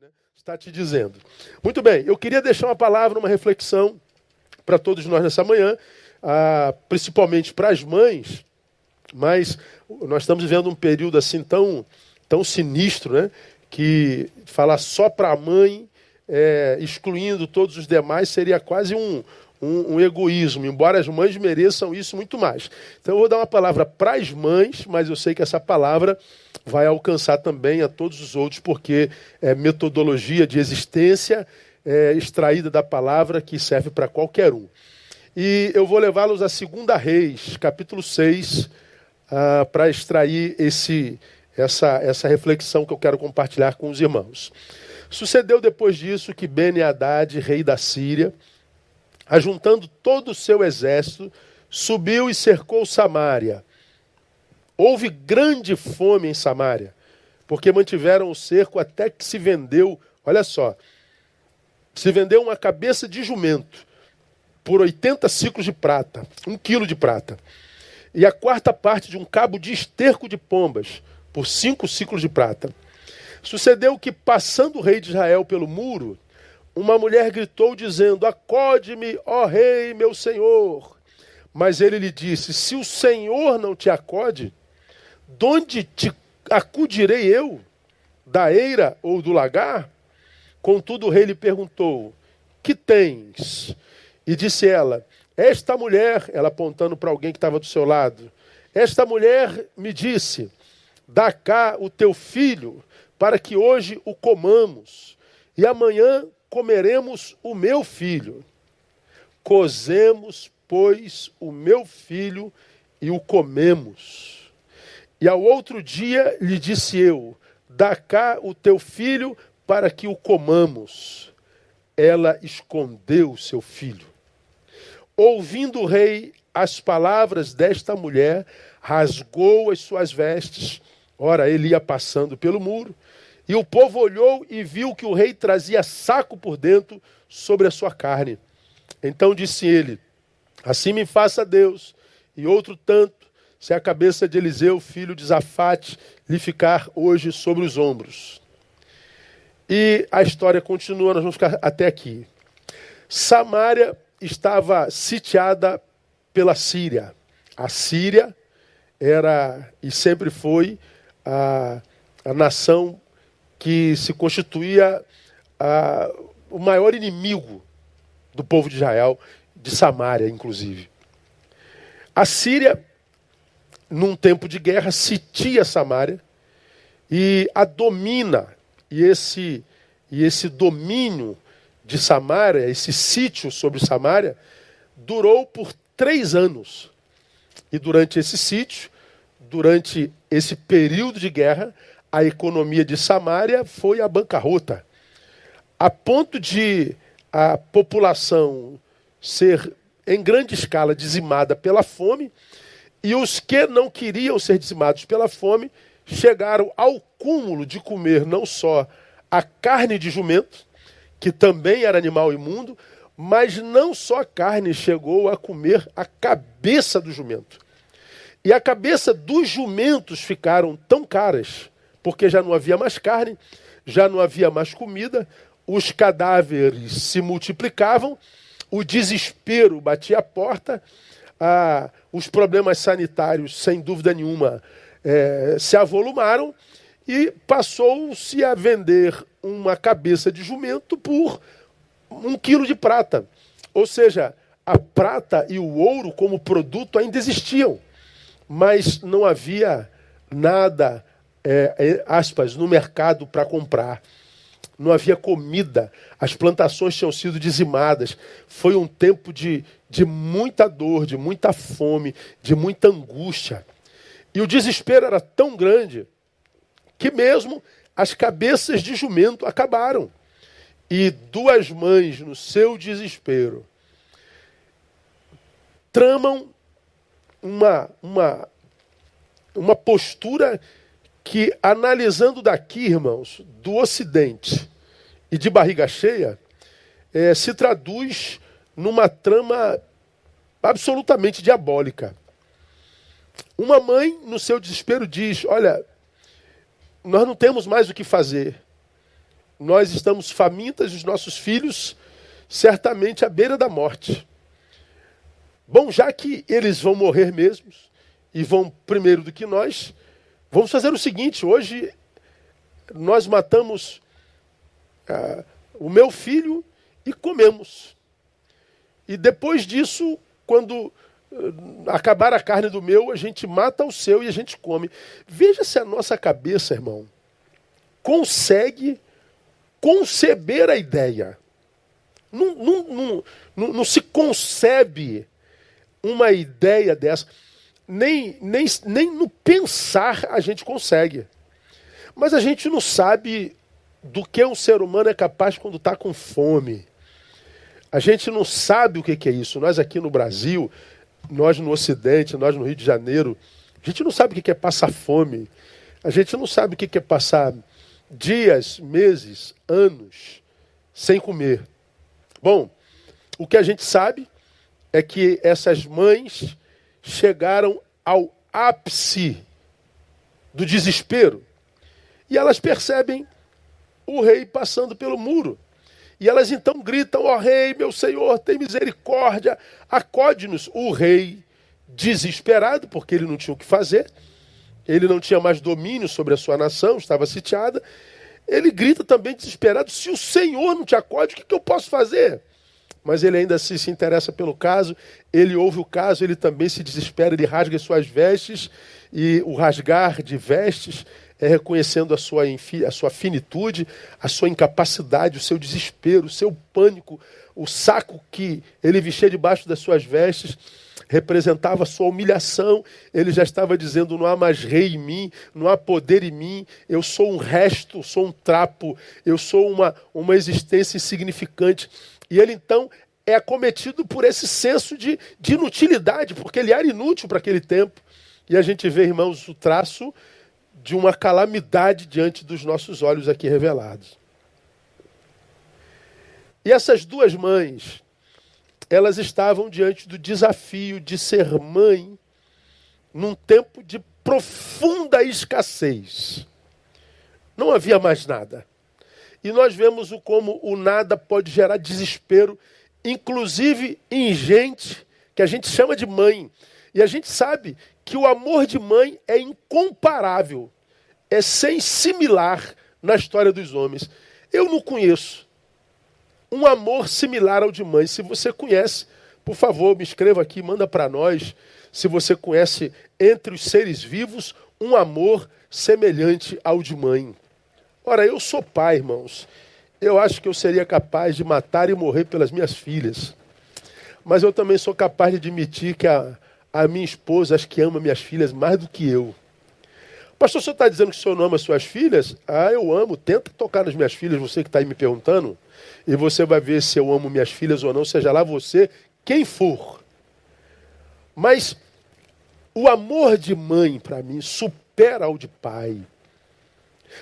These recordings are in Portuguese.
né? Está te dizendo. Muito bem, eu queria deixar uma palavra, uma reflexão para todos nós nessa manhã, ah, principalmente para as mães, mas nós estamos vivendo um período assim tão, tão sinistro, né? Que falar só para a mãe, é, excluindo todos os demais, seria quase um, um, um, egoísmo, embora as mães mereçam isso muito mais. Então eu vou dar uma palavra para as mães, mas eu sei que essa palavra vai alcançar também a todos os outros, porque é metodologia de existência é, extraída da palavra que serve para qualquer um. E eu vou levá-los a 2 Reis, capítulo 6, ah, para extrair esse, essa, essa reflexão que eu quero compartilhar com os irmãos. Sucedeu depois disso que Ben-Hadad, rei da Síria, ajuntando todo o seu exército, subiu e cercou Samaria. Houve grande fome em Samaria, porque mantiveram o cerco até que se vendeu, olha só, se vendeu uma cabeça de jumento por 80 ciclos de prata, um quilo de prata, e a quarta parte de um cabo de esterco de pombas por cinco ciclos de prata. Sucedeu que, passando o rei de Israel pelo muro, uma mulher gritou dizendo: Acode-me, ó rei, meu senhor. Mas ele lhe disse: Se o senhor não te acode, de onde te acudirei eu? Da eira ou do lagar? Contudo, o rei lhe perguntou: Que tens? E disse ela: Esta mulher, ela apontando para alguém que estava do seu lado, esta mulher me disse: Dá cá o teu filho, para que hoje o comamos, e amanhã comeremos o meu filho. Cozemos, pois, o meu filho e o comemos. E ao outro dia lhe disse eu: Dá cá o teu filho para que o comamos. Ela escondeu seu filho. Ouvindo o rei as palavras desta mulher, rasgou as suas vestes. Ora, ele ia passando pelo muro e o povo olhou e viu que o rei trazia saco por dentro sobre a sua carne. Então disse ele: Assim me faça Deus, e outro tanto, se a cabeça de Eliseu, filho de Zafate, lhe ficar hoje sobre os ombros. E a história continua, nós vamos ficar até aqui. Samaria estava sitiada pela Síria. A Síria era e sempre foi a, a nação que se constituía ah, o maior inimigo do povo de Israel, de Samaria, inclusive. A Síria, num tempo de guerra, sitia Samaria e a domina. E esse, e esse domínio de Samaria, esse sítio sobre Samaria, durou por três anos. E durante esse sítio, durante esse período de guerra, a economia de Samaria foi a bancarrota, a ponto de a população ser em grande escala dizimada pela fome, e os que não queriam ser dizimados pela fome chegaram ao cúmulo de comer não só a carne de jumento, que também era animal imundo, mas não só a carne, chegou a comer a cabeça do jumento. E a cabeça dos jumentos ficaram tão caras porque já não havia mais carne, já não havia mais comida, os cadáveres se multiplicavam, o desespero batia a porta, os problemas sanitários, sem dúvida nenhuma, eh, se avolumaram e passou-se a vender uma cabeça de jumento por um quilo de prata. Ou seja, a prata e o ouro como produto ainda existiam, mas não havia nada é, é, aspas, no mercado para comprar. Não havia comida, as plantações tinham sido dizimadas. Foi um tempo de, de muita dor, de muita fome, de muita angústia. E o desespero era tão grande que mesmo as cabeças de jumento acabaram. E duas mães, no seu desespero, tramam uma, uma, uma postura que, analisando daqui, irmãos, do Ocidente e de barriga cheia, é, se traduz numa trama absolutamente diabólica. Uma mãe, no seu desespero, diz: Olha, nós não temos mais o que fazer. nós estamos famintas e os nossos filhos certamente à beira da morte. Bom, já que eles vão morrer mesmos e vão primeiro do que nós, vamos fazer o seguinte: hoje nós matamos ah, o meu filho e comemos. E depois disso, quando ah, acabar a carne do meu, a gente mata o seu e a gente come. Veja se a nossa cabeça, irmão, consegue conceber a ideia. Não, não, não, não, não se concebe uma ideia dessa. Nem, nem, nem no pensar a gente consegue. Mas a gente não sabe do que um ser humano é capaz quando está com fome. A gente não sabe o que é isso. Nós aqui no Brasil, nós no Ocidente, nós no Rio de Janeiro, a gente não sabe o que é passar fome. A gente não sabe o que é passar dias, meses, anos sem comer. Bom, o que a gente sabe é que essas mães chegaram ao ápice do desespero e elas percebem o rei passando pelo muro. E elas então gritam: Ó oh, rei, meu senhor, tem misericórdia, acode-nos. O rei, desesperado, porque ele não tinha o que fazer, ele não tinha mais domínio sobre a sua nação, estava sitiada. Ele grita também desesperado: Se o senhor não te acode, o que, que eu posso fazer? Mas ele ainda se, se interessa pelo caso, ele ouve o caso, ele também se desespera, ele rasga suas vestes, e o rasgar de vestes é reconhecendo a sua, a sua finitude, a sua incapacidade, o seu desespero, o seu pânico, o saco que ele vestia debaixo das suas vestes representava a sua humilhação. Ele já estava dizendo: não há mais rei em mim, não há poder em mim, eu sou um resto, sou um trapo, eu sou uma, uma existência insignificante. E ele então é acometido por esse senso de, de inutilidade, porque ele era inútil para aquele tempo. E a gente vê, irmãos, o traço de uma calamidade diante dos nossos olhos aqui revelados. E essas duas mães, elas estavam diante do desafio de ser mãe num tempo de profunda escassez. Não havia mais nada. E nós vemos o como o nada pode gerar desespero, inclusive em gente que a gente chama de mãe. E a gente sabe que o amor de mãe é incomparável, é sem similar na história dos homens. Eu não conheço um amor similar ao de mãe. Se você conhece, por favor, me escreva aqui, manda para nós. Se você conhece entre os seres vivos um amor semelhante ao de mãe. Ora, eu sou pai, irmãos. Eu acho que eu seria capaz de matar e morrer pelas minhas filhas. Mas eu também sou capaz de admitir que a, a minha esposa acho que ama minhas filhas mais do que eu. Pastor, o senhor está dizendo que o senhor não ama suas filhas? Ah, eu amo. Tenta tocar nas minhas filhas, você que está aí me perguntando. E você vai ver se eu amo minhas filhas ou não, seja lá você, quem for. Mas o amor de mãe, para mim, supera o de pai.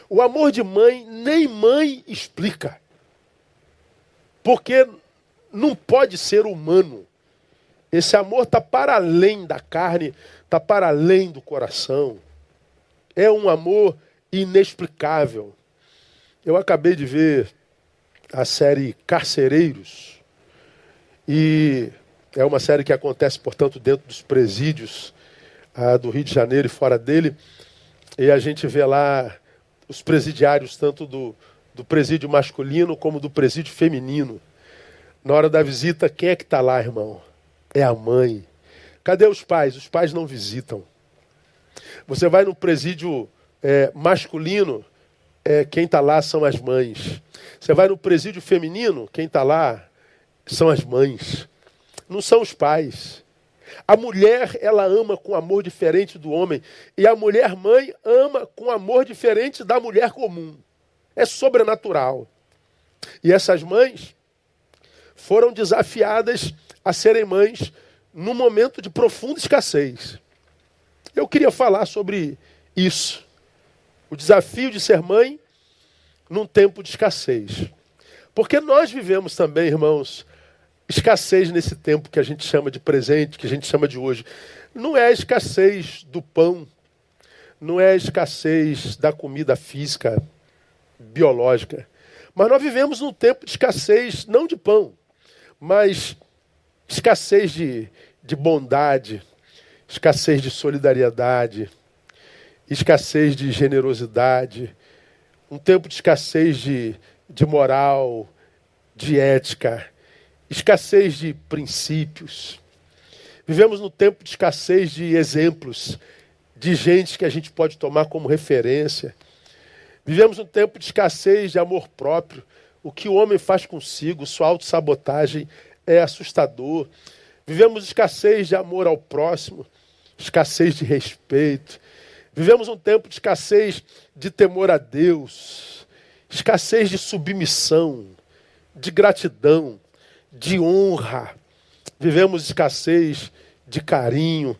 O amor de mãe, nem mãe explica. Porque não pode ser humano. Esse amor está para além da carne, está para além do coração. É um amor inexplicável. Eu acabei de ver a série Carcereiros. E é uma série que acontece, portanto, dentro dos presídios ah, do Rio de Janeiro e fora dele. E a gente vê lá os presidiários, tanto do, do presídio masculino como do presídio feminino. Na hora da visita, quem é que está lá, irmão? É a mãe. Cadê os pais? Os pais não visitam. Você vai no presídio é, masculino, é, quem está lá são as mães. Você vai no presídio feminino, quem está lá são as mães. Não são os pais. A mulher, ela ama com amor diferente do homem. E a mulher mãe ama com amor diferente da mulher comum. É sobrenatural. E essas mães foram desafiadas a serem mães num momento de profunda escassez. Eu queria falar sobre isso. O desafio de ser mãe num tempo de escassez. Porque nós vivemos também, irmãos, escassez nesse tempo que a gente chama de presente, que a gente chama de hoje. Não é a escassez do pão, não é a escassez da comida física, biológica, Mas nós vivemos num tempo de escassez, não de pão, mas escassez de, de bondade, escassez de solidariedade, escassez de generosidade, um tempo de escassez de, de moral, de ética, escassez de princípios. Vivemos no tempo de escassez de exemplos, de gente que a gente pode tomar como referência. Vivemos um tempo de escassez de amor próprio. O que o homem faz consigo, sua autossabotagem é assustador. Vivemos escassez de amor ao próximo, escassez de respeito. Vivemos um tempo de escassez de temor a Deus, escassez de submissão, de gratidão, de honra. Vivemos escassez de carinho,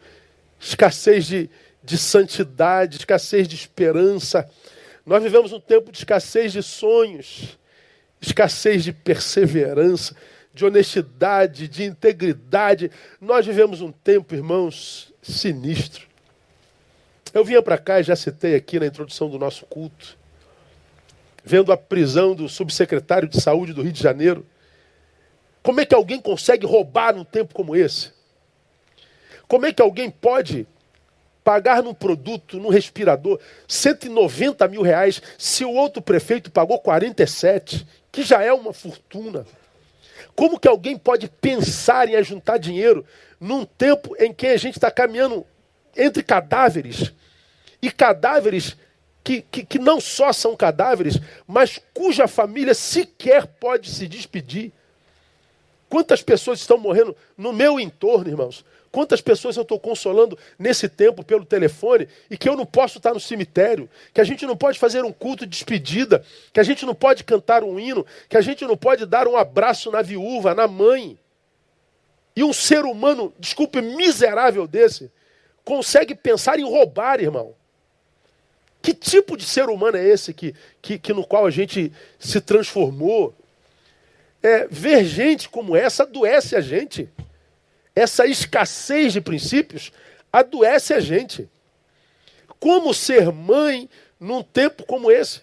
escassez de, de santidade, escassez de esperança. Nós vivemos um tempo de escassez de sonhos, escassez de perseverança, de honestidade, de integridade. Nós vivemos um tempo, irmãos, sinistro. Eu vinha para cá e já citei aqui na introdução do nosso culto, vendo a prisão do subsecretário de saúde do Rio de Janeiro. Como é que alguém consegue roubar num tempo como esse? Como é que alguém pode pagar num produto, num respirador, 190 mil reais, se o outro prefeito pagou 47, que já é uma fortuna. Como que alguém pode pensar em ajuntar dinheiro num tempo em que a gente está caminhando entre cadáveres e cadáveres que, que, que não só são cadáveres, mas cuja família sequer pode se despedir? Quantas pessoas estão morrendo no meu entorno, irmãos, Quantas pessoas eu estou consolando nesse tempo pelo telefone e que eu não posso estar no cemitério, que a gente não pode fazer um culto de despedida, que a gente não pode cantar um hino, que a gente não pode dar um abraço na viúva, na mãe. E um ser humano, desculpe, miserável desse, consegue pensar em roubar, irmão. Que tipo de ser humano é esse que, que, que no qual a gente se transformou? É, ver gente como essa adoece a gente essa escassez de princípios adoece a gente. Como ser mãe num tempo como esse?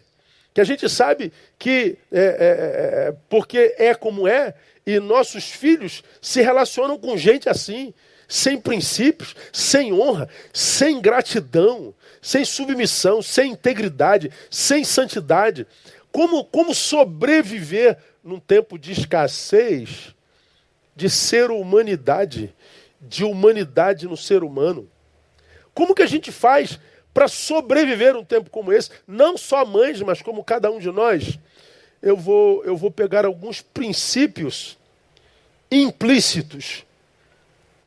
Que a gente sabe que, é, é, é, é, porque é como é, e nossos filhos se relacionam com gente assim, sem princípios, sem honra, sem gratidão, sem submissão, sem integridade, sem santidade. Como, como sobreviver num tempo de escassez de ser humanidade, de humanidade no ser humano. Como que a gente faz para sobreviver um tempo como esse? Não só mães, mas como cada um de nós. Eu vou, eu vou pegar alguns princípios implícitos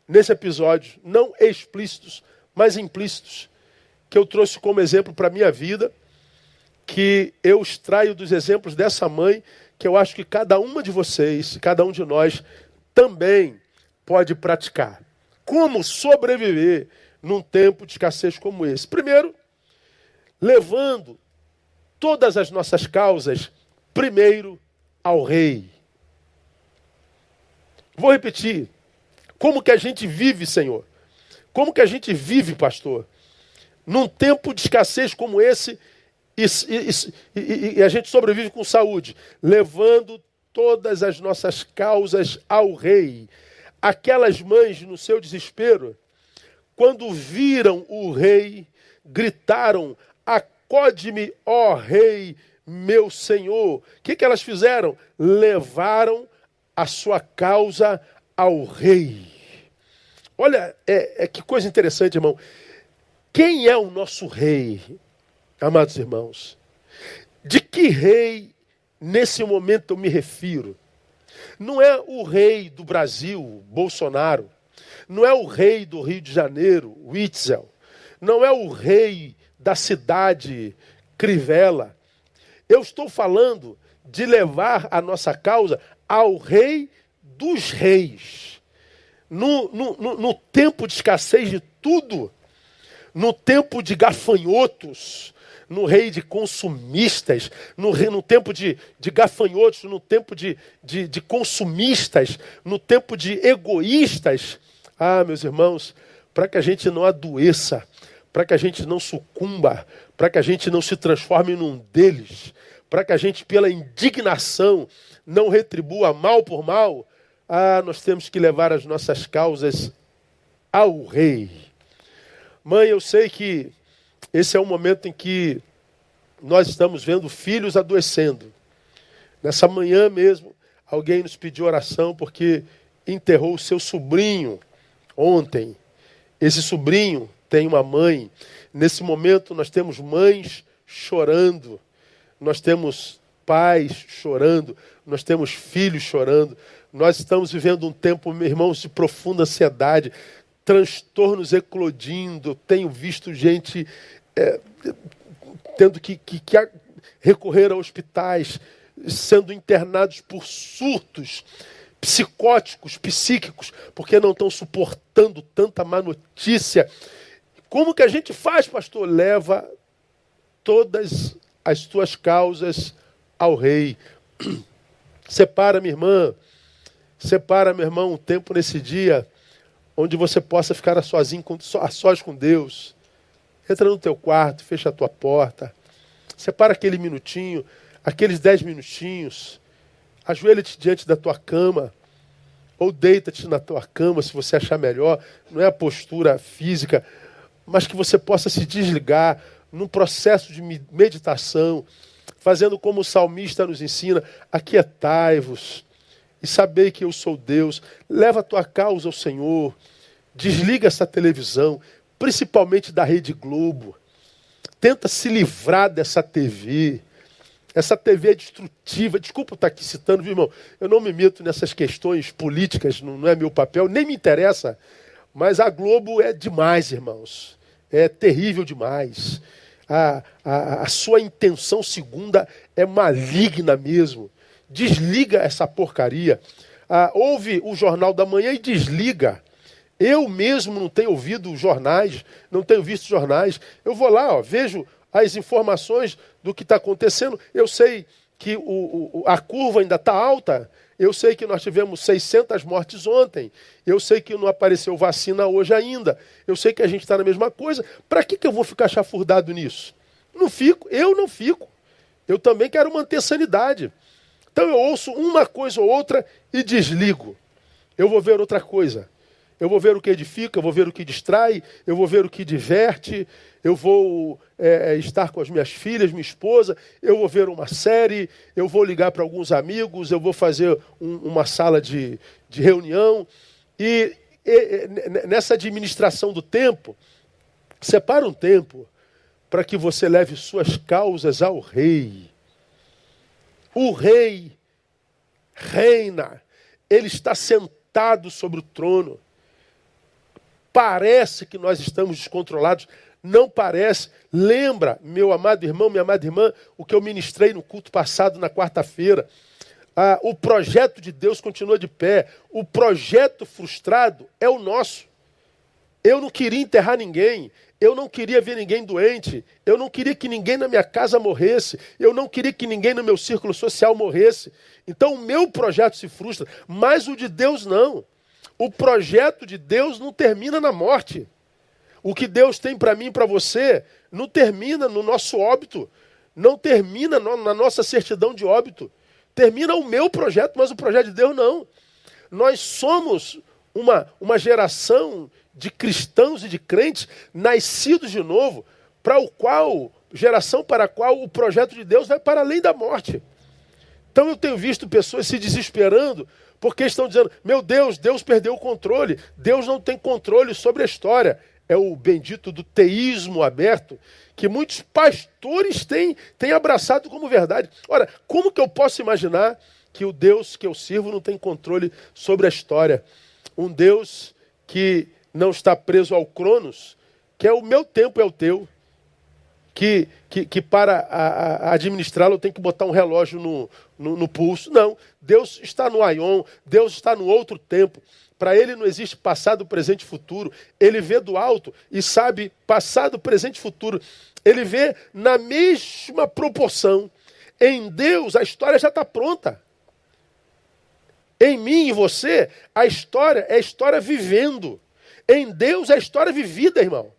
nesse episódio, não explícitos, mas implícitos, que eu trouxe como exemplo para a minha vida, que eu extraio dos exemplos dessa mãe, que eu acho que cada uma de vocês, cada um de nós, também pode praticar. Como sobreviver num tempo de escassez como esse? Primeiro, levando todas as nossas causas primeiro ao rei. Vou repetir. Como que a gente vive, Senhor? Como que a gente vive, pastor? Num tempo de escassez como esse, e, e, e, a gente sobrevive com saúde, levando todas as nossas causas ao rei. Aquelas mães, no seu desespero, quando viram o rei, gritaram: Acode-me, ó rei, meu senhor. O que, que elas fizeram? Levaram a sua causa ao rei. Olha, é, é que coisa interessante, irmão. Quem é o nosso rei, amados irmãos? De que rei nesse momento eu me refiro. Não é o rei do Brasil, Bolsonaro. Não é o rei do Rio de Janeiro, Witzel. Não é o rei da cidade, Crivella. Eu estou falando de levar a nossa causa ao rei dos reis. No, no, no, no tempo de escassez de tudo, no tempo de gafanhotos, no rei de consumistas, no, rei, no tempo de, de gafanhotos, no tempo de, de, de consumistas, no tempo de egoístas. Ah, meus irmãos, para que a gente não adoeça, para que a gente não sucumba, para que a gente não se transforme num deles, para que a gente, pela indignação, não retribua mal por mal, ah, nós temos que levar as nossas causas ao rei. Mãe, eu sei que esse é o momento em que nós estamos vendo filhos adoecendo. Nessa manhã mesmo, alguém nos pediu oração porque enterrou o seu sobrinho ontem. Esse sobrinho tem uma mãe. Nesse momento, nós temos mães chorando, nós temos pais chorando, nós temos filhos chorando. Nós estamos vivendo um tempo, irmãos, de profunda ansiedade, transtornos eclodindo. Tenho visto gente é, tendo que, que, que recorrer a hospitais, sendo internados por surtos psicóticos, psíquicos, porque não estão suportando tanta má notícia. Como que a gente faz, pastor? Leva todas as tuas causas ao rei. Separa, minha irmã, separa, meu irmão, um tempo nesse dia onde você possa ficar a sozinho, a sós com Deus. Entra no teu quarto, fecha a tua porta. Separa aquele minutinho, aqueles dez minutinhos. Ajoelha-te diante da tua cama. Ou deita-te na tua cama, se você achar melhor. Não é a postura física, mas que você possa se desligar num processo de meditação, fazendo como o salmista nos ensina: aquietai-vos e sabei que eu sou Deus. Leva a tua causa ao Senhor. Desliga essa televisão, principalmente da Rede Globo. Tenta se livrar dessa TV. Essa TV é destrutiva. Desculpa estar aqui citando, viu, irmão? Eu não me meto nessas questões políticas, não é meu papel, nem me interessa. Mas a Globo é demais, irmãos. É terrível demais. A, a, a sua intenção segunda é maligna mesmo. Desliga essa porcaria. Ah, ouve o Jornal da Manhã e desliga. Eu mesmo não tenho ouvido jornais, não tenho visto jornais. Eu vou lá, ó, vejo as informações do que está acontecendo. Eu sei que o, o, a curva ainda está alta. Eu sei que nós tivemos 600 mortes ontem. Eu sei que não apareceu vacina hoje ainda. Eu sei que a gente está na mesma coisa. Para que, que eu vou ficar chafurdado nisso? Não fico, eu não fico. Eu também quero manter sanidade. Então eu ouço uma coisa ou outra e desligo. Eu vou ver outra coisa. Eu vou ver o que edifica, eu vou ver o que distrai, eu vou ver o que diverte, eu vou é, é, estar com as minhas filhas, minha esposa, eu vou ver uma série, eu vou ligar para alguns amigos, eu vou fazer um, uma sala de, de reunião. E, e nessa administração do tempo, separa um tempo para que você leve suas causas ao rei. O rei reina, ele está sentado sobre o trono. Parece que nós estamos descontrolados, não parece. Lembra, meu amado irmão, minha amada irmã, o que eu ministrei no culto passado, na quarta-feira. Ah, o projeto de Deus continua de pé. O projeto frustrado é o nosso. Eu não queria enterrar ninguém. Eu não queria ver ninguém doente. Eu não queria que ninguém na minha casa morresse. Eu não queria que ninguém no meu círculo social morresse. Então o meu projeto se frustra, mas o de Deus não. O projeto de Deus não termina na morte. O que Deus tem para mim e para você não termina no nosso óbito. Não termina na nossa certidão de óbito. Termina o meu projeto, mas o projeto de Deus não. Nós somos uma, uma geração de cristãos e de crentes nascidos de novo, para o qual, geração para a qual o projeto de Deus vai para além da morte. Então eu tenho visto pessoas se desesperando porque estão dizendo: meu Deus, Deus perdeu o controle, Deus não tem controle sobre a história. É o bendito do teísmo aberto que muitos pastores têm, têm abraçado como verdade. Ora, como que eu posso imaginar que o Deus que eu sirvo não tem controle sobre a história? Um Deus que não está preso ao Cronos, que é o meu tempo, é o teu. Que, que, que para administrá-lo eu tenho que botar um relógio no, no, no, pulso. Não. Deus está no Aion, Deus está no outro tempo. Para ele não existe passado, presente e futuro. Ele vê do alto e sabe passado, presente e futuro. Ele vê na mesma proporção. Em Deus a história já está pronta. Em mim e você, a história é a história vivendo. Em Deus é a história vivida, irmão.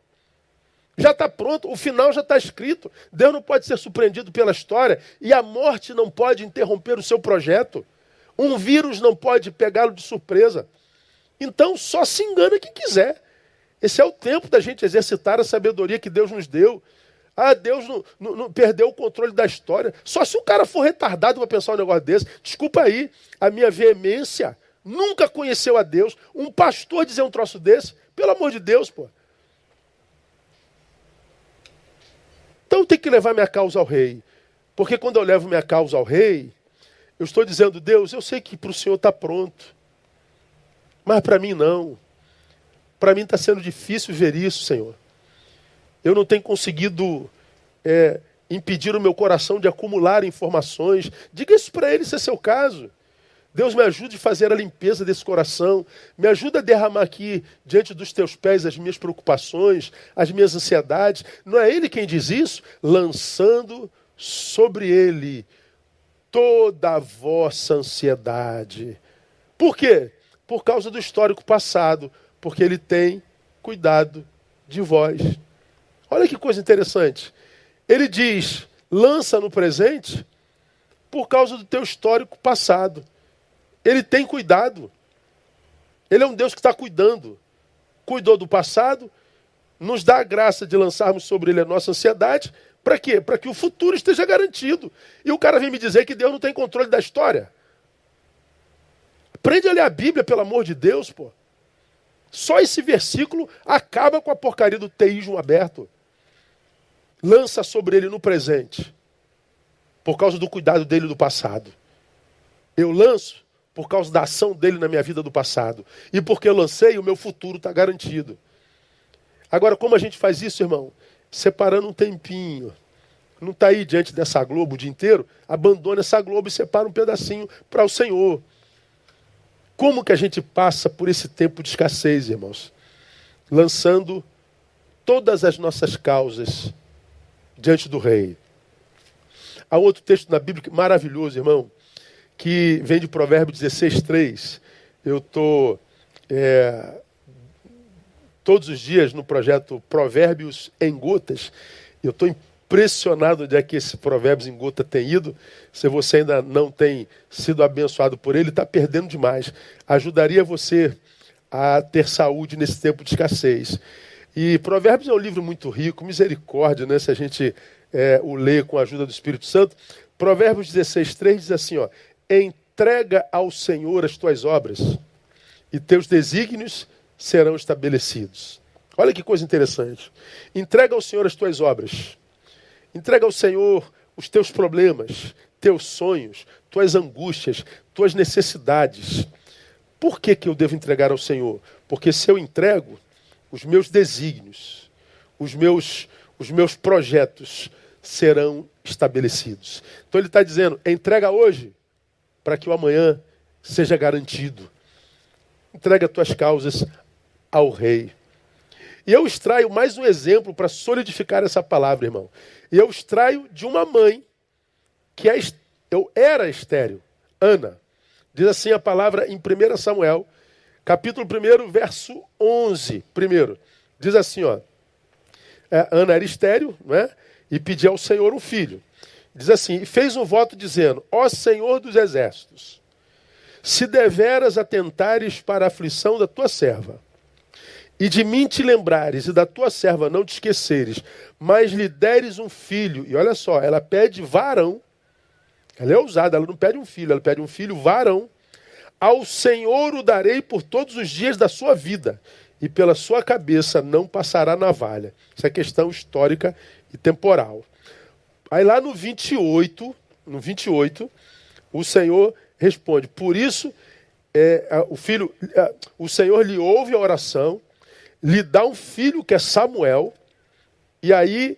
Já está pronto, o final já está escrito. Deus não pode ser surpreendido pela história e a morte não pode interromper o seu projeto. Um vírus não pode pegá-lo de surpresa. Então só se engana quem quiser. Esse é o tempo da gente exercitar a sabedoria que Deus nos deu. Ah, Deus não, não, não perdeu o controle da história. Só se o cara for retardado para pensar um negócio desse. Desculpa aí, a minha veemência nunca conheceu a Deus. Um pastor dizer um troço desse, pelo amor de Deus, pô. Então eu tenho que levar minha causa ao rei. Porque quando eu levo minha causa ao rei, eu estou dizendo, Deus, eu sei que para o Senhor está pronto. Mas para mim não. Para mim está sendo difícil ver isso, Senhor. Eu não tenho conseguido é, impedir o meu coração de acumular informações. Diga isso para ele se é seu caso. Deus me ajude a fazer a limpeza desse coração. Me ajuda a derramar aqui diante dos teus pés as minhas preocupações, as minhas ansiedades. Não é ele quem diz isso? Lançando sobre ele toda a vossa ansiedade. Por quê? Por causa do histórico passado, porque ele tem cuidado de vós. Olha que coisa interessante. Ele diz: lança no presente por causa do teu histórico passado. Ele tem cuidado. Ele é um Deus que está cuidando. Cuidou do passado, nos dá a graça de lançarmos sobre ele a nossa ansiedade. Para quê? Para que o futuro esteja garantido. E o cara vem me dizer que Deus não tem controle da história. Aprende a ler a Bíblia, pelo amor de Deus, pô. Só esse versículo acaba com a porcaria do teísmo aberto. Lança sobre ele no presente, por causa do cuidado dele do passado. Eu lanço por causa da ação dele na minha vida do passado. E porque eu lancei, o meu futuro está garantido. Agora, como a gente faz isso, irmão? Separando um tempinho. Não está aí diante dessa Globo o dia inteiro? Abandone essa Globo e separa um pedacinho para o Senhor. Como que a gente passa por esse tempo de escassez, irmãos? Lançando todas as nossas causas diante do Rei. Há outro texto na Bíblia maravilhoso, irmão, que vem de Provérbios 16, 3. Eu estou é, todos os dias no projeto Provérbios em Gotas. Eu estou impressionado de que esse Provérbios em Gota tem ido. Se você ainda não tem sido abençoado por ele, está perdendo demais. Ajudaria você a ter saúde nesse tempo de escassez. E Provérbios é um livro muito rico, misericórdia, né? Se a gente é, o lê com a ajuda do Espírito Santo. Provérbios 16, 3 diz assim: ó, entrega ao Senhor as tuas obras, e teus desígnios serão estabelecidos. Olha que coisa interessante. Entrega ao Senhor as tuas obras. Entrega ao Senhor os teus problemas, teus sonhos, tuas angústias, tuas necessidades. Por que, que eu devo entregar ao Senhor? Porque se eu entrego, os meus desígnios, os meus, os meus projetos serão estabelecidos. Então ele está dizendo: entrega hoje, para que o amanhã seja garantido. Entrega tuas causas ao rei. E eu extraio mais um exemplo para solidificar essa palavra, irmão. E eu extraio de uma mãe que é, eu era estéreo, Ana. Diz assim a palavra em 1 Samuel, capítulo 1, verso 11. Primeiro, diz assim, ó. É, Ana era estéreo, né? E pedia ao Senhor um filho. Diz assim: e fez um voto dizendo: Ó Senhor dos exércitos, se deveras atentares para a aflição da tua serva, e de mim te lembrares, e da tua serva não te esqueceres, mas lhe deres um filho, e olha só, ela pede varão, ela é ousada, ela não pede um filho, ela pede um filho varão, ao Senhor o darei por todos os dias da sua vida, e pela sua cabeça não passará navalha. Isso é questão histórica e temporal. Aí lá no 28, no 28, o Senhor responde: Por isso, é, o filho, é, o Senhor lhe ouve a oração, lhe dá um filho que é Samuel, e aí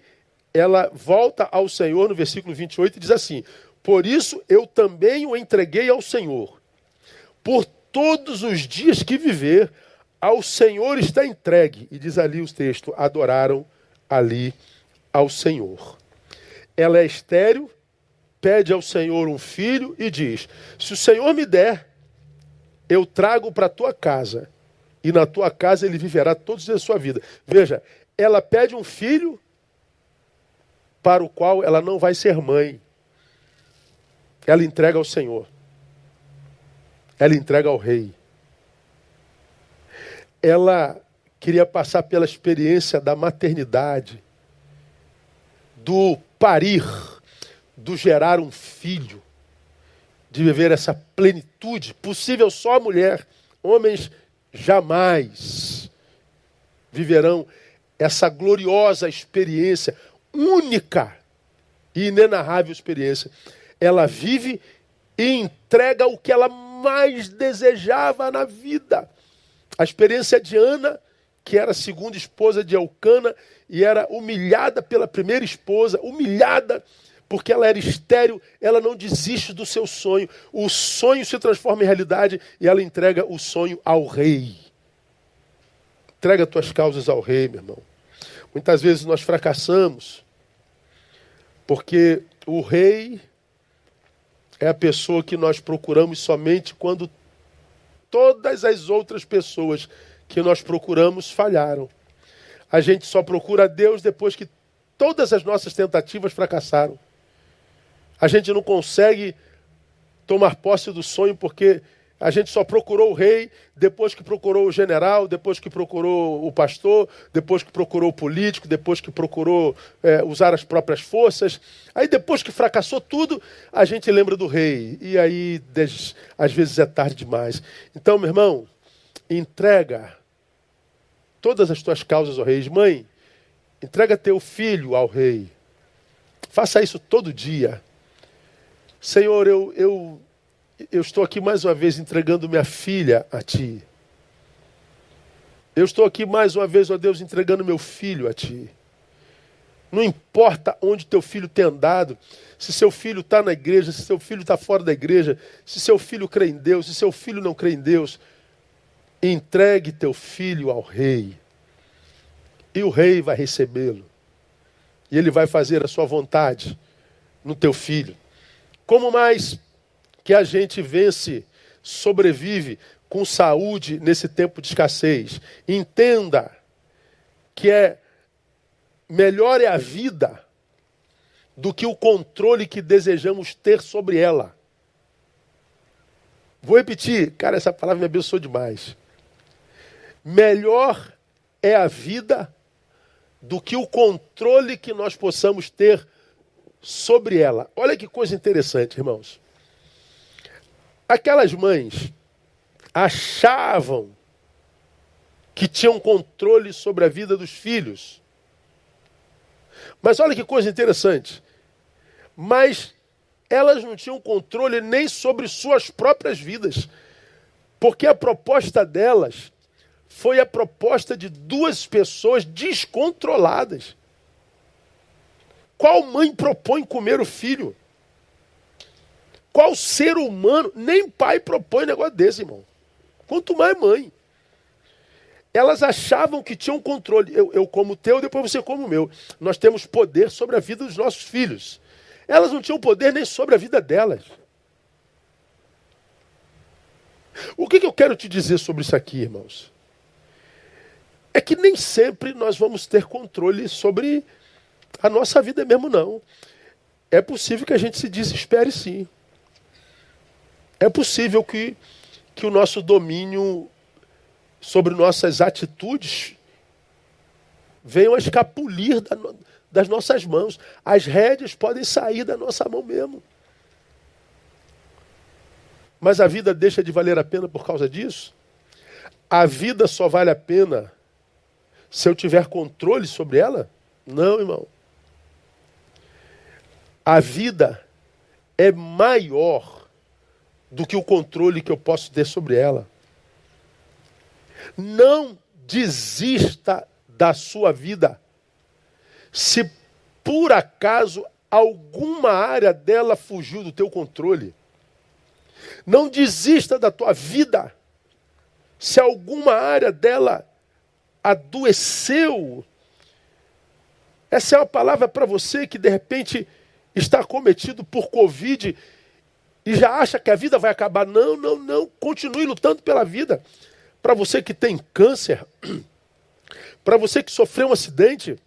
ela volta ao Senhor no versículo 28 e diz assim: Por isso eu também o entreguei ao Senhor. Por todos os dias que viver, ao Senhor está entregue. E diz ali os textos: adoraram ali ao Senhor ela é estéril, pede ao Senhor um filho e diz: Se o Senhor me der, eu trago para a tua casa, e na tua casa ele viverá todos os dias da sua vida. Veja, ela pede um filho para o qual ela não vai ser mãe. Ela entrega ao Senhor. Ela entrega ao rei. Ela queria passar pela experiência da maternidade, do parir, do gerar um filho, de viver essa plenitude, possível só a mulher. Homens jamais viverão essa gloriosa experiência, única e inenarrável experiência. Ela vive e entrega o que ela mais desejava na vida. A experiência de Ana, que era a segunda esposa de Elcana e era humilhada pela primeira esposa, humilhada porque ela era estéril, ela não desiste do seu sonho. O sonho se transforma em realidade e ela entrega o sonho ao rei. Entrega tuas causas ao rei, meu irmão. Muitas vezes nós fracassamos porque o rei é a pessoa que nós procuramos somente quando todas as outras pessoas que nós procuramos falharam. A gente só procura Deus depois que todas as nossas tentativas fracassaram. A gente não consegue tomar posse do sonho porque a gente só procurou o rei depois que procurou o general, depois que procurou o pastor, depois que procurou o político, depois que procurou é, usar as próprias forças. Aí depois que fracassou tudo, a gente lembra do rei. E aí, às vezes, é tarde demais. Então, meu irmão, entrega todas as tuas causas ao rei. Mãe, entrega teu filho ao rei. Faça isso todo dia. Senhor, eu, eu eu estou aqui mais uma vez entregando minha filha a ti. Eu estou aqui mais uma vez, ó Deus, entregando meu filho a ti. Não importa onde teu filho tem andado, se seu filho está na igreja, se seu filho está fora da igreja, se seu filho crê em Deus, se seu filho não crê em Deus, entregue teu filho ao rei. E o rei vai recebê-lo. E ele vai fazer a sua vontade no teu filho. Como mais que a gente vence, sobrevive com saúde nesse tempo de escassez. Entenda que é melhor é a vida do que o controle que desejamos ter sobre ela. Vou repetir, cara, essa palavra me abençoou demais. Melhor é a vida do que o controle que nós possamos ter sobre ela. Olha que coisa interessante, irmãos. Aquelas mães achavam que tinham controle sobre a vida dos filhos. Mas olha que coisa interessante. Mas elas não tinham controle nem sobre suas próprias vidas. Porque a proposta delas foi a proposta de duas pessoas descontroladas. Qual mãe propõe comer o filho? Qual ser humano, nem pai propõe negócio desse, irmão. Quanto mais mãe. Elas achavam que tinham controle. Eu, eu como o teu, depois você como o meu. Nós temos poder sobre a vida dos nossos filhos. Elas não tinham poder nem sobre a vida delas. O que, que eu quero te dizer sobre isso aqui, irmãos? É que nem sempre nós vamos ter controle sobre a nossa vida mesmo, não. É possível que a gente se desespere sim. É possível que, que o nosso domínio sobre nossas atitudes venham a escapulir da, das nossas mãos. As rédeas podem sair da nossa mão mesmo. Mas a vida deixa de valer a pena por causa disso? A vida só vale a pena se eu tiver controle sobre ela? Não, irmão. A vida é maior do que o controle que eu posso ter sobre ela. Não desista da sua vida. Se por acaso alguma área dela fugiu do teu controle. Não desista da tua vida. Se alguma área dela adoeceu. Essa é uma palavra para você que de repente está cometido por Covid e já acha que a vida vai acabar. Não, não, não. Continue lutando pela vida. Para você que tem câncer, para você que sofreu um acidente,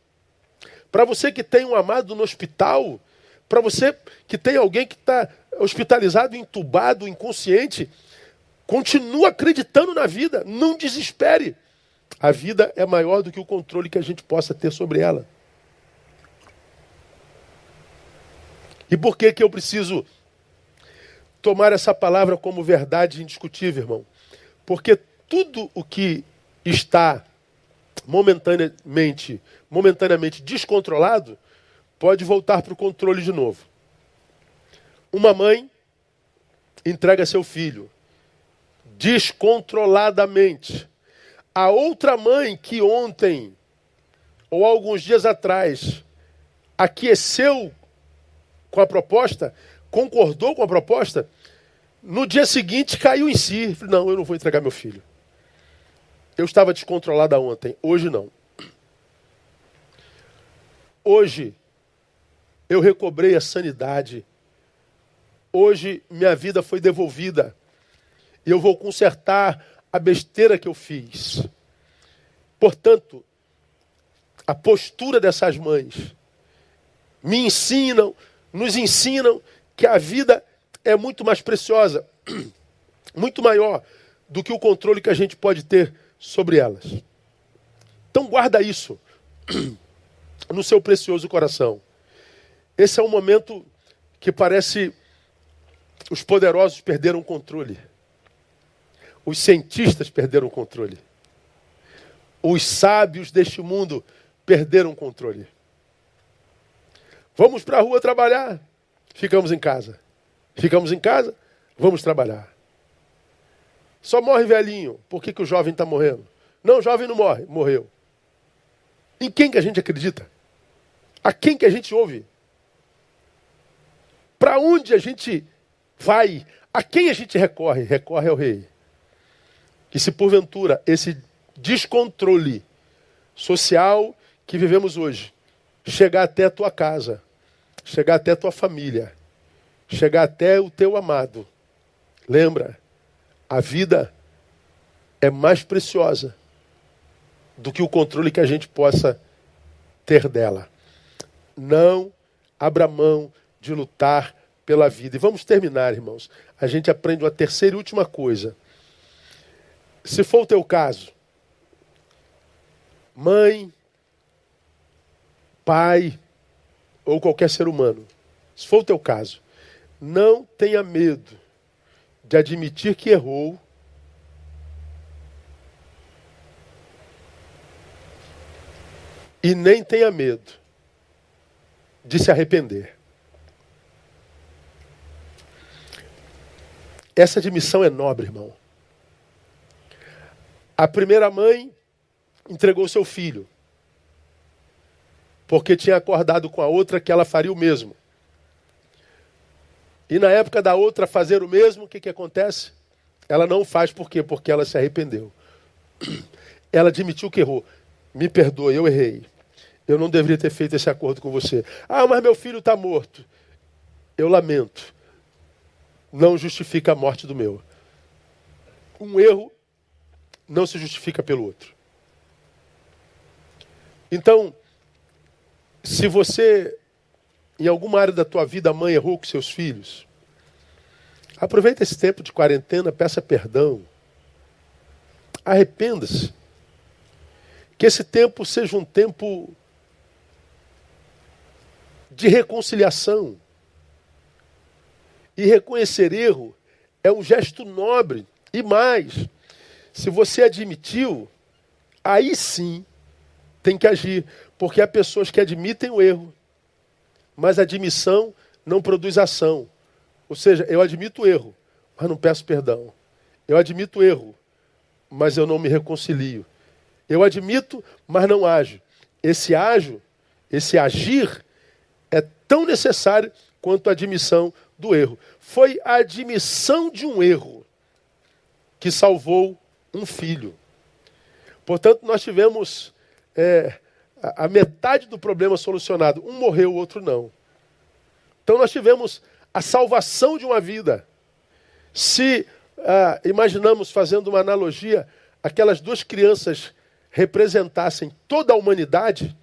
para você que tem um amado no hospital, para você que tem alguém que está hospitalizado, entubado, inconsciente, continua acreditando na vida, não desespere. A vida é maior do que o controle que a gente possa ter sobre ela. E por que, que eu preciso tomar essa palavra como verdade indiscutível, irmão? Porque tudo o que está momentaneamente, momentaneamente descontrolado pode voltar para o controle de novo. Uma mãe entrega seu filho descontroladamente. A outra mãe que ontem ou alguns dias atrás aqueceu com a proposta, concordou com a proposta, no dia seguinte caiu em si. Não, eu não vou entregar meu filho. Eu estava descontrolada ontem, hoje não. Hoje eu recobrei a sanidade. Hoje minha vida foi devolvida. E eu vou consertar a besteira que eu fiz. Portanto, a postura dessas mães me ensinam nos ensinam que a vida é muito mais preciosa, muito maior do que o controle que a gente pode ter sobre elas. Então guarda isso no seu precioso coração. Esse é um momento que parece os poderosos perderam o controle. Os cientistas perderam o controle. Os sábios deste mundo perderam o controle. Vamos para a rua trabalhar. Ficamos em casa. Ficamos em casa, vamos trabalhar. Só morre velhinho. Por que, que o jovem está morrendo? Não, o jovem não morre, morreu. Em quem que a gente acredita? A quem que a gente ouve? Para onde a gente vai? A quem a gente recorre? Recorre ao rei. Que se porventura esse descontrole social que vivemos hoje chegar até a tua casa, chegar até a tua família, chegar até o teu amado. Lembra, a vida é mais preciosa do que o controle que a gente possa ter dela. Não abra mão de lutar pela vida. E vamos terminar, irmãos. A gente aprende uma terceira e última coisa. Se for o teu caso, mãe, pai, ou qualquer ser humano, se for o teu caso, não tenha medo de admitir que errou. E nem tenha medo de se arrepender. Essa admissão é nobre, irmão. A primeira mãe entregou seu filho porque tinha acordado com a outra que ela faria o mesmo. E na época da outra fazer o mesmo, o que, que acontece? Ela não faz por quê? Porque ela se arrependeu. Ela admitiu que errou. Me perdoe, eu errei. Eu não deveria ter feito esse acordo com você. Ah, mas meu filho está morto. Eu lamento. Não justifica a morte do meu. Um erro não se justifica pelo outro. Então, se você, em alguma área da tua vida, a mãe errou com seus filhos, aproveita esse tempo de quarentena, peça perdão. Arrependa-se. Que esse tempo seja um tempo de reconciliação. E reconhecer erro é um gesto nobre. E mais, se você admitiu, aí sim tem que agir. Porque há pessoas que admitem o erro, mas a admissão não produz ação. Ou seja, eu admito o erro, mas não peço perdão. Eu admito o erro, mas eu não me reconcilio. Eu admito, mas não ajo. Esse ajo, esse agir, é tão necessário quanto a admissão do erro. Foi a admissão de um erro que salvou um filho. Portanto, nós tivemos é, a metade do problema solucionado. Um morreu, o outro não. Então nós tivemos a salvação de uma vida. Se ah, imaginamos, fazendo uma analogia, aquelas duas crianças representassem toda a humanidade,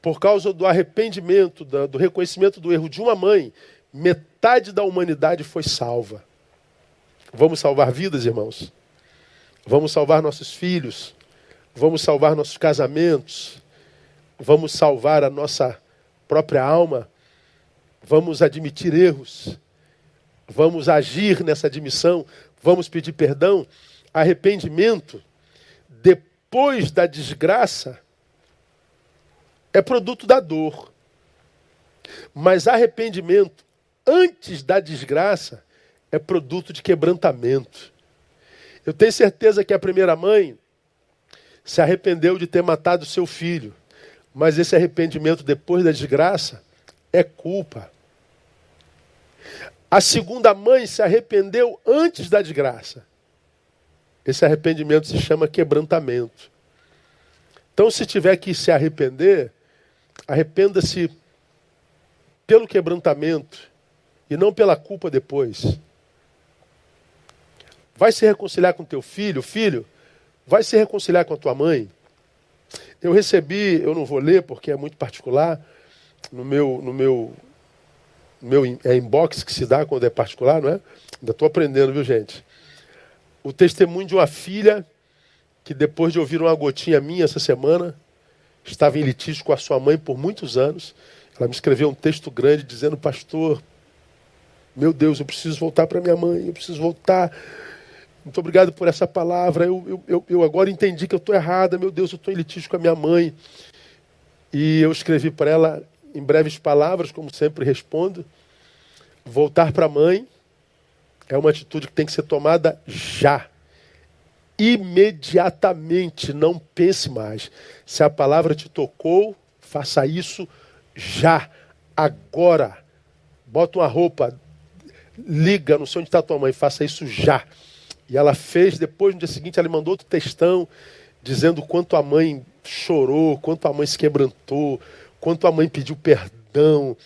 por causa do arrependimento, do reconhecimento do erro de uma mãe, metade da humanidade foi salva. Vamos salvar vidas, irmãos? Vamos salvar nossos filhos? Vamos salvar nossos casamentos? Vamos salvar a nossa própria alma? Vamos admitir erros? Vamos agir nessa admissão? Vamos pedir perdão? Arrependimento, depois da desgraça, é produto da dor. Mas arrependimento antes da desgraça é produto de quebrantamento. Eu tenho certeza que a primeira mãe se arrependeu de ter matado seu filho, mas esse arrependimento depois da desgraça é culpa. A segunda mãe se arrependeu antes da desgraça. Esse arrependimento se chama quebrantamento. Então, se tiver que se arrepender, Arrependa-se pelo quebrantamento e não pela culpa depois. Vai se reconciliar com teu filho, filho, vai se reconciliar com a tua mãe. Eu recebi, eu não vou ler porque é muito particular, no meu, no meu, meu é inbox que se dá quando é particular, não é? Ainda estou aprendendo, viu gente? O testemunho de uma filha que depois de ouvir uma gotinha minha essa semana, estava em litígio com a sua mãe por muitos anos. Ela me escreveu um texto grande dizendo: Pastor, meu Deus, eu preciso voltar para minha mãe, eu preciso voltar. Muito obrigado por essa palavra. Eu, eu, eu agora entendi que eu estou errada. Meu Deus, eu estou em litígio com a minha mãe. E eu escrevi para ela em breves palavras, como sempre respondo: voltar para a mãe é uma atitude que tem que ser tomada já imediatamente, não pense mais. Se a palavra te tocou, faça isso já, agora. Bota uma roupa, liga, não sei onde está tua mãe, faça isso já. E ela fez, depois no dia seguinte ela mandou outro textão, dizendo quanto a mãe chorou, quanto a mãe se quebrantou, quanto a mãe pediu perdão,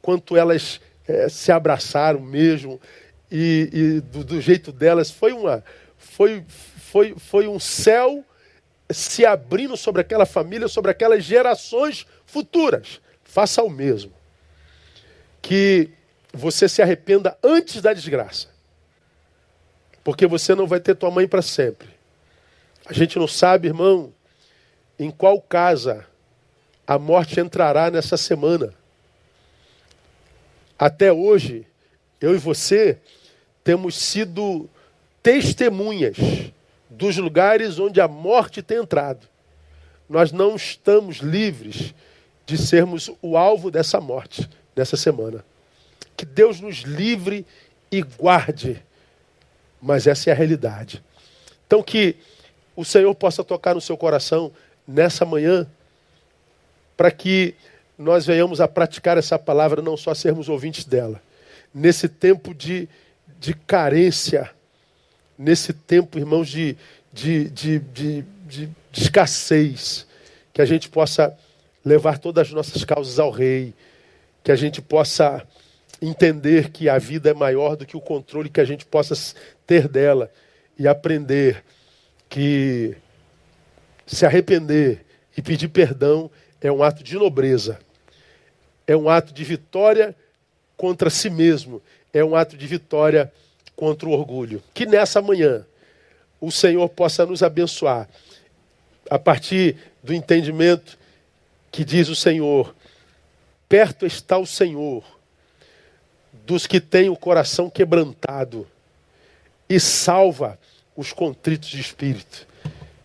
quanto elas é, se abraçaram mesmo, e, e do, do jeito delas. Foi uma. Foi, foi, foi um céu se abrindo sobre aquela família, sobre aquelas gerações futuras. Faça o mesmo. Que você se arrependa antes da desgraça. Porque você não vai ter tua mãe para sempre. A gente não sabe, irmão, em qual casa a morte entrará nessa semana. Até hoje, eu e você temos sido testemunhas dos lugares onde a morte tem entrado. Nós não estamos livres de sermos o alvo dessa morte nessa semana. Que Deus nos livre e guarde, mas essa é a realidade. Então, que o Senhor possa tocar no seu coração nessa manhã, para que nós venhamos a praticar essa palavra, não só sermos ouvintes dela. Nesse tempo de, de carência, nesse tempo, irmãos, de, de, de, de, de, escassez, que a gente possa levar todas as nossas causas ao Rei, que a gente possa entender que a vida é maior do que o controle que a gente possa ter dela e aprender que se arrepender e pedir perdão é um ato de nobreza, é um ato de vitória contra si mesmo, é um ato de vitória contra o orgulho. Que nessa manhã o Senhor possa nos abençoar a partir do entendimento que diz o Senhor: perto está o Senhor dos que têm o coração quebrantado e salva os contritos de espírito.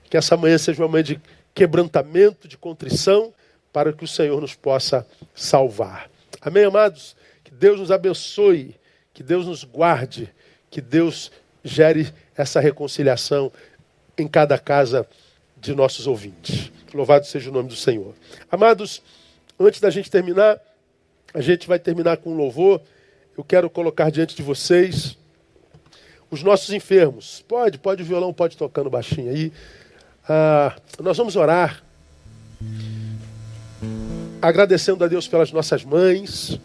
Que essa manhã seja uma manhã de quebrantamento, de contrição, para que o Senhor nos possa salvar. Amém, amados? Que Deus nos abençoe, que Deus nos guarde que Deus gere essa reconciliação em cada casa de nossos ouvintes. Louvado seja o nome do Senhor. Amados, antes da gente terminar, a gente vai terminar com um louvor. Eu quero colocar diante de vocês os nossos enfermos. Pode, pode o violão, pode tocando baixinho aí. Ah, nós vamos orar, agradecendo a Deus pelas nossas mães,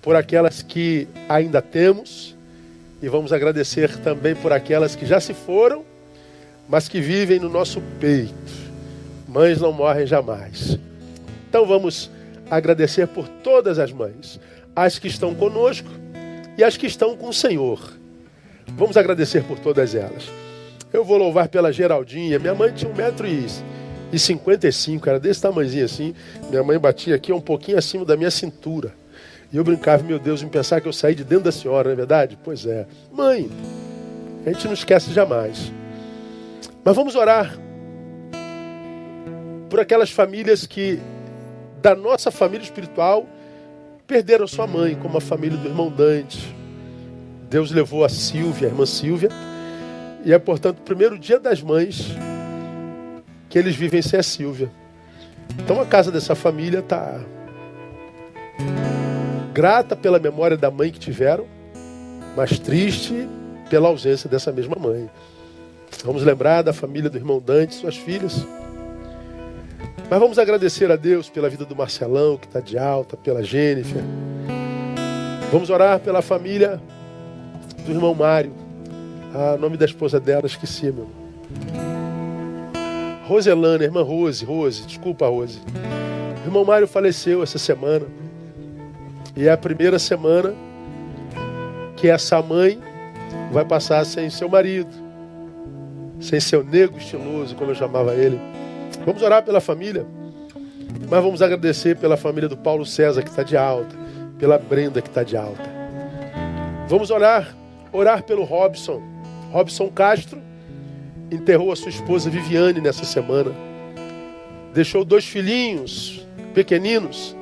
por aquelas que ainda temos e vamos agradecer também por aquelas que já se foram, mas que vivem no nosso peito. Mães não morrem jamais. Então vamos agradecer por todas as mães, as que estão conosco e as que estão com o Senhor. Vamos agradecer por todas elas. Eu vou louvar pela Geraldinha. Minha mãe tinha um metro e, e 55, era desse tamanhozinho assim. Minha mãe batia aqui um pouquinho acima da minha cintura. E eu brincava, meu Deus, em pensar que eu saí de dentro da senhora, não é verdade? Pois é. Mãe, a gente não esquece jamais. Mas vamos orar por aquelas famílias que, da nossa família espiritual, perderam sua mãe, como a família do irmão Dante. Deus levou a Silvia, a irmã Silvia, e é, portanto, o primeiro dia das mães que eles vivem sem a Silvia. Então a casa dessa família está grata pela memória da mãe que tiveram, mas triste pela ausência dessa mesma mãe. Vamos lembrar da família do irmão Dante, suas filhas. Mas vamos agradecer a Deus pela vida do Marcelão, que está de alta, pela Jennifer. Vamos orar pela família do irmão Mário. Ah, nome da esposa dela, esqueci, meu. Roselana, irmã Rose, Rose, desculpa, Rose. O irmão Mário faleceu essa semana. E é a primeira semana que essa mãe vai passar sem seu marido, sem seu nego estiloso, como eu chamava ele. Vamos orar pela família, mas vamos agradecer pela família do Paulo César, que está de alta, pela Brenda, que está de alta. Vamos orar, orar pelo Robson. Robson Castro enterrou a sua esposa Viviane nessa semana. Deixou dois filhinhos pequeninos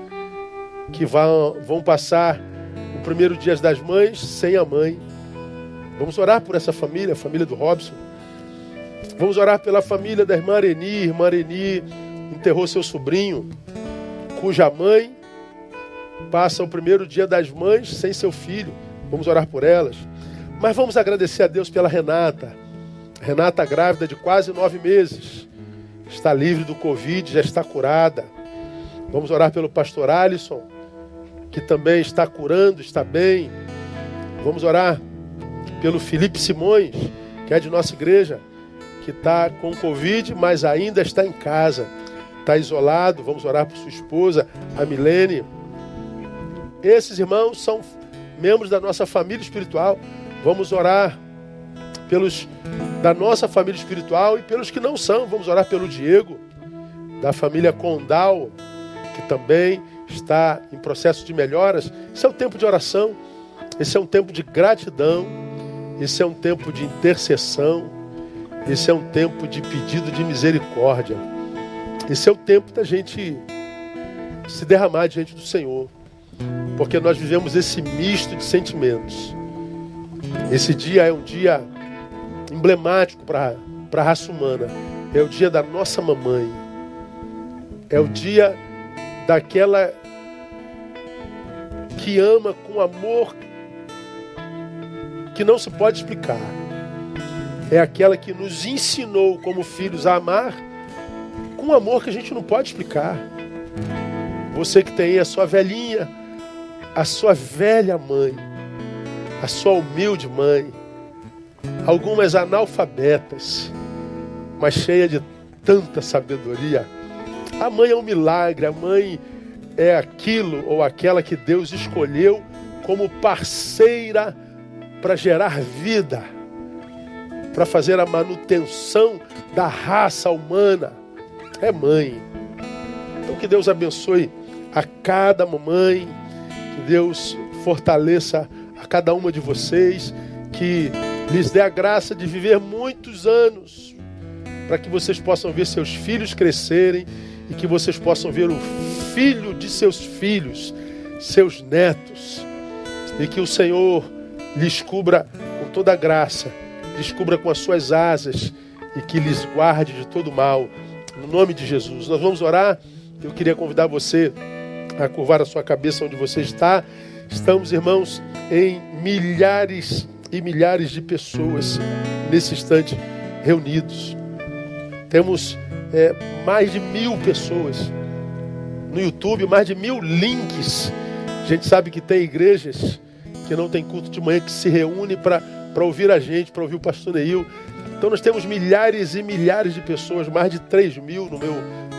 que vão, vão passar o primeiro dia das mães sem a mãe. Vamos orar por essa família, a família do Robson. Vamos orar pela família da irmã Areni. Irmã Areni enterrou seu sobrinho, cuja mãe passa o primeiro dia das mães sem seu filho. Vamos orar por elas. Mas vamos agradecer a Deus pela Renata. Renata, grávida de quase nove meses, está livre do Covid, já está curada. Vamos orar pelo pastor Alisson que também está curando, está bem. Vamos orar pelo Felipe Simões, que é de nossa igreja, que está com Covid, mas ainda está em casa, está isolado. Vamos orar por sua esposa, a Milene. Esses irmãos são membros da nossa família espiritual. Vamos orar pelos da nossa família espiritual e pelos que não são. Vamos orar pelo Diego, da família Condal, que também está em processo de melhoras, esse é um tempo de oração, esse é um tempo de gratidão, esse é um tempo de intercessão, esse é um tempo de pedido de misericórdia. Esse é o tempo da gente se derramar diante do Senhor, porque nós vivemos esse misto de sentimentos. Esse dia é um dia emblemático para a raça humana. É o dia da nossa mamãe. É o dia daquela que ama com amor que não se pode explicar. É aquela que nos ensinou como filhos a amar com um amor que a gente não pode explicar. Você que tem a sua velhinha, a sua velha mãe, a sua humilde mãe, algumas analfabetas, mas cheia de tanta sabedoria a mãe é um milagre, a mãe é aquilo ou aquela que Deus escolheu como parceira para gerar vida, para fazer a manutenção da raça humana. É mãe. Então que Deus abençoe a cada mamãe, que Deus fortaleça a cada uma de vocês, que lhes dê a graça de viver muitos anos, para que vocês possam ver seus filhos crescerem e que vocês possam ver o filho de seus filhos, seus netos, e que o Senhor lhes cubra com toda a graça, lhes cubra com as suas asas e que lhes guarde de todo mal. No nome de Jesus. Nós vamos orar. Eu queria convidar você a curvar a sua cabeça onde você está. Estamos, irmãos, em milhares e milhares de pessoas nesse instante reunidos. Temos é, mais de mil pessoas. No YouTube, mais de mil links. A gente sabe que tem igrejas que não tem culto de manhã que se reúne para ouvir a gente, para ouvir o pastor Neil. Então nós temos milhares e milhares de pessoas, mais de 3 mil no meu,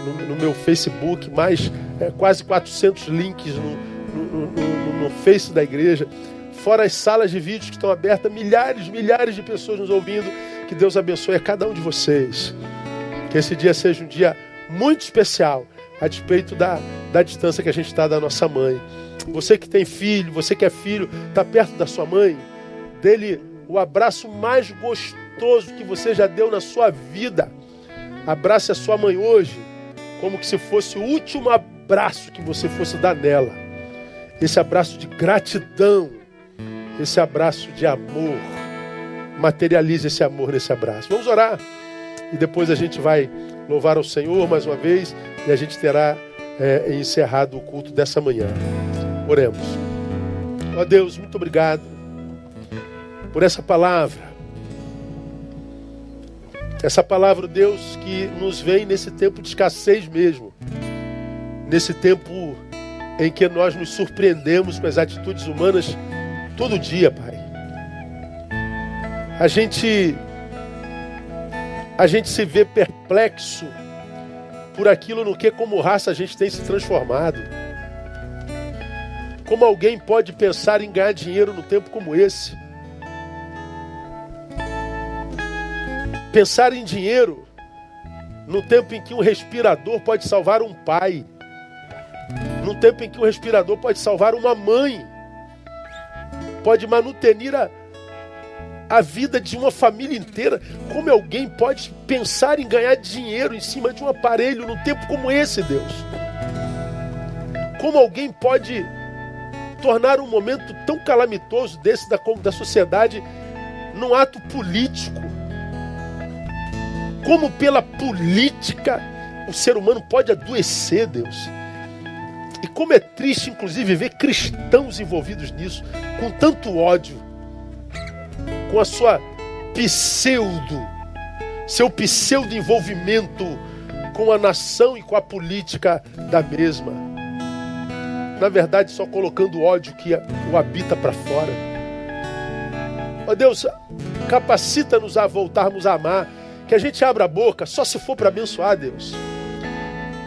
no, no meu Facebook, mais é, quase 400 links no, no, no, no Face da igreja. Fora as salas de vídeos que estão abertas, milhares, milhares de pessoas nos ouvindo. Que Deus abençoe a cada um de vocês. Que esse dia seja um dia muito especial, a despeito da, da distância que a gente está da nossa mãe. Você que tem filho, você que é filho, está perto da sua mãe, dele o abraço mais gostoso que você já deu na sua vida. Abrace a sua mãe hoje, como que se fosse o último abraço que você fosse dar nela. Esse abraço de gratidão, esse abraço de amor. Materialize esse amor nesse abraço. Vamos orar e depois a gente vai louvar ao Senhor mais uma vez e a gente terá é, encerrado o culto dessa manhã. Oremos. Ó Deus, muito obrigado por essa palavra. Essa palavra, Deus, que nos vem nesse tempo de escassez mesmo. Nesse tempo em que nós nos surpreendemos com as atitudes humanas todo dia, Pai. A gente a gente se vê perplexo por aquilo no que como raça a gente tem se transformado. Como alguém pode pensar em ganhar dinheiro no tempo como esse? Pensar em dinheiro no tempo em que um respirador pode salvar um pai, no tempo em que um respirador pode salvar uma mãe, pode manutenir a, a vida de uma família inteira. Como alguém pode pensar em ganhar dinheiro em cima de um aparelho num tempo como esse, Deus? Como alguém pode tornar um momento tão calamitoso desse da, da sociedade num ato político? Como pela política o ser humano pode adoecer, Deus. E como é triste, inclusive, ver cristãos envolvidos nisso, com tanto ódio, com a sua pseudo, seu pseudo envolvimento com a nação e com a política da mesma. Na verdade, só colocando ódio que o habita para fora. Ó Deus, capacita-nos a voltarmos a amar que a gente abra a boca só se for para abençoar Deus.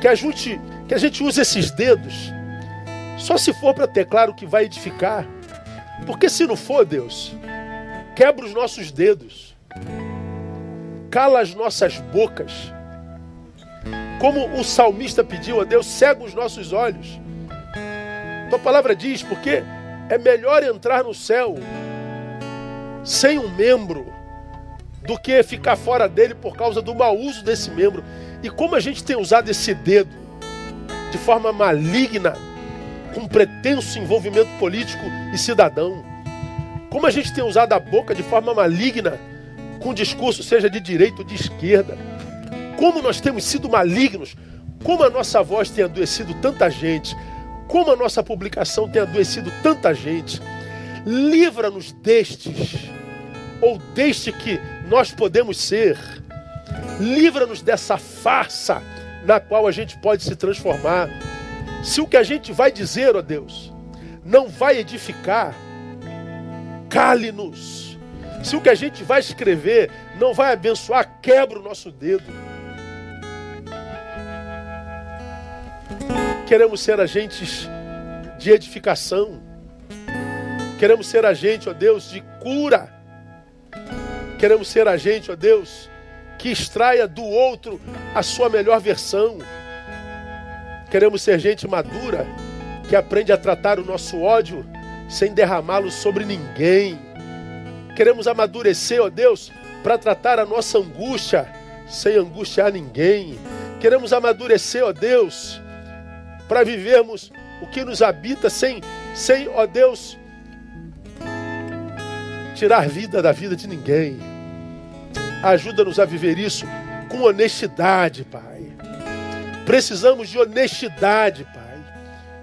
Que a gente, que a gente use esses dedos só se for para ter claro que vai edificar. Porque se não for, Deus, quebra os nossos dedos, cala as nossas bocas. Como o salmista pediu a Deus, cega os nossos olhos. Tua palavra diz, porque é melhor entrar no céu sem um membro do que ficar fora dele por causa do mau uso desse membro. E como a gente tem usado esse dedo de forma maligna, com pretenso envolvimento político e cidadão. Como a gente tem usado a boca de forma maligna, com discurso, seja de direita ou de esquerda. Como nós temos sido malignos, como a nossa voz tem adoecido tanta gente, como a nossa publicação tem adoecido tanta gente. Livra-nos destes, ou deste que nós podemos ser. Livra-nos dessa farsa na qual a gente pode se transformar. Se o que a gente vai dizer, ó Deus, não vai edificar, cale-nos. Se o que a gente vai escrever não vai abençoar, quebra o nosso dedo. Queremos ser agentes de edificação. Queremos ser agentes, ó Deus, de cura Queremos ser a gente, ó Deus, que extraia do outro a sua melhor versão. Queremos ser gente madura, que aprende a tratar o nosso ódio sem derramá-lo sobre ninguém. Queremos amadurecer, ó Deus, para tratar a nossa angústia sem angustiar ninguém. Queremos amadurecer, ó Deus, para vivermos o que nos habita sem, sem, ó Deus, tirar vida da vida de ninguém. Ajuda-nos a viver isso com honestidade, Pai. Precisamos de honestidade, Pai.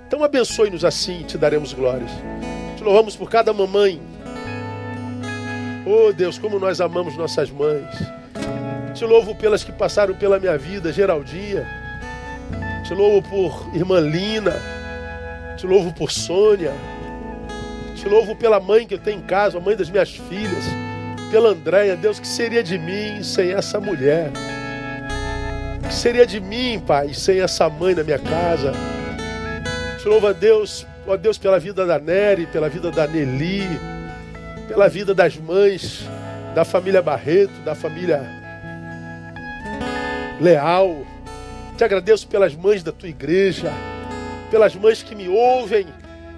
Então abençoe-nos assim e te daremos glórias. Te louvamos por cada mamãe. Oh Deus, como nós amamos nossas mães. Te louvo pelas que passaram pela minha vida, Geraldinha. Te louvo por irmã Lina. Te louvo por Sônia. Te louvo pela mãe que eu tenho em casa, a mãe das minhas filhas. Pela Andréia, Deus, que seria de mim sem essa mulher? que seria de mim, Pai, sem essa mãe na minha casa? Te louvo a Deus, ó Deus, pela vida da Nery, pela vida da Nelly, pela vida das mães, da família Barreto, da família Leal. Te agradeço pelas mães da tua igreja, pelas mães que me ouvem,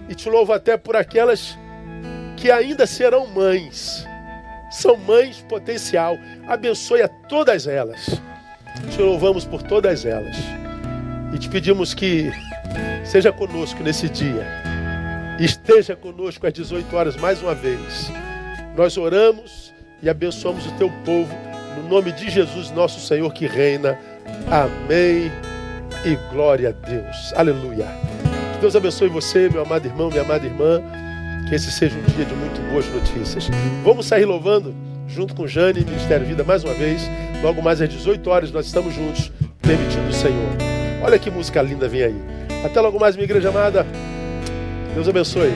e te louvo até por aquelas que ainda serão mães. São mães potencial. Abençoe a todas elas. Te louvamos por todas elas. E te pedimos que seja conosco nesse dia. Esteja conosco às 18 horas mais uma vez. Nós oramos e abençoamos o teu povo. No nome de Jesus, nosso Senhor que reina. Amém. E glória a Deus. Aleluia. Que Deus abençoe você, meu amado irmão, minha amada irmã. Que esse seja um dia de muito boas notícias. Vamos sair louvando junto com Jane, Ministério Vida, mais uma vez. Logo mais às 18 horas nós estamos juntos, permitindo o Senhor. Olha que música linda vem aí. Até logo mais, minha igreja amada. Deus abençoe.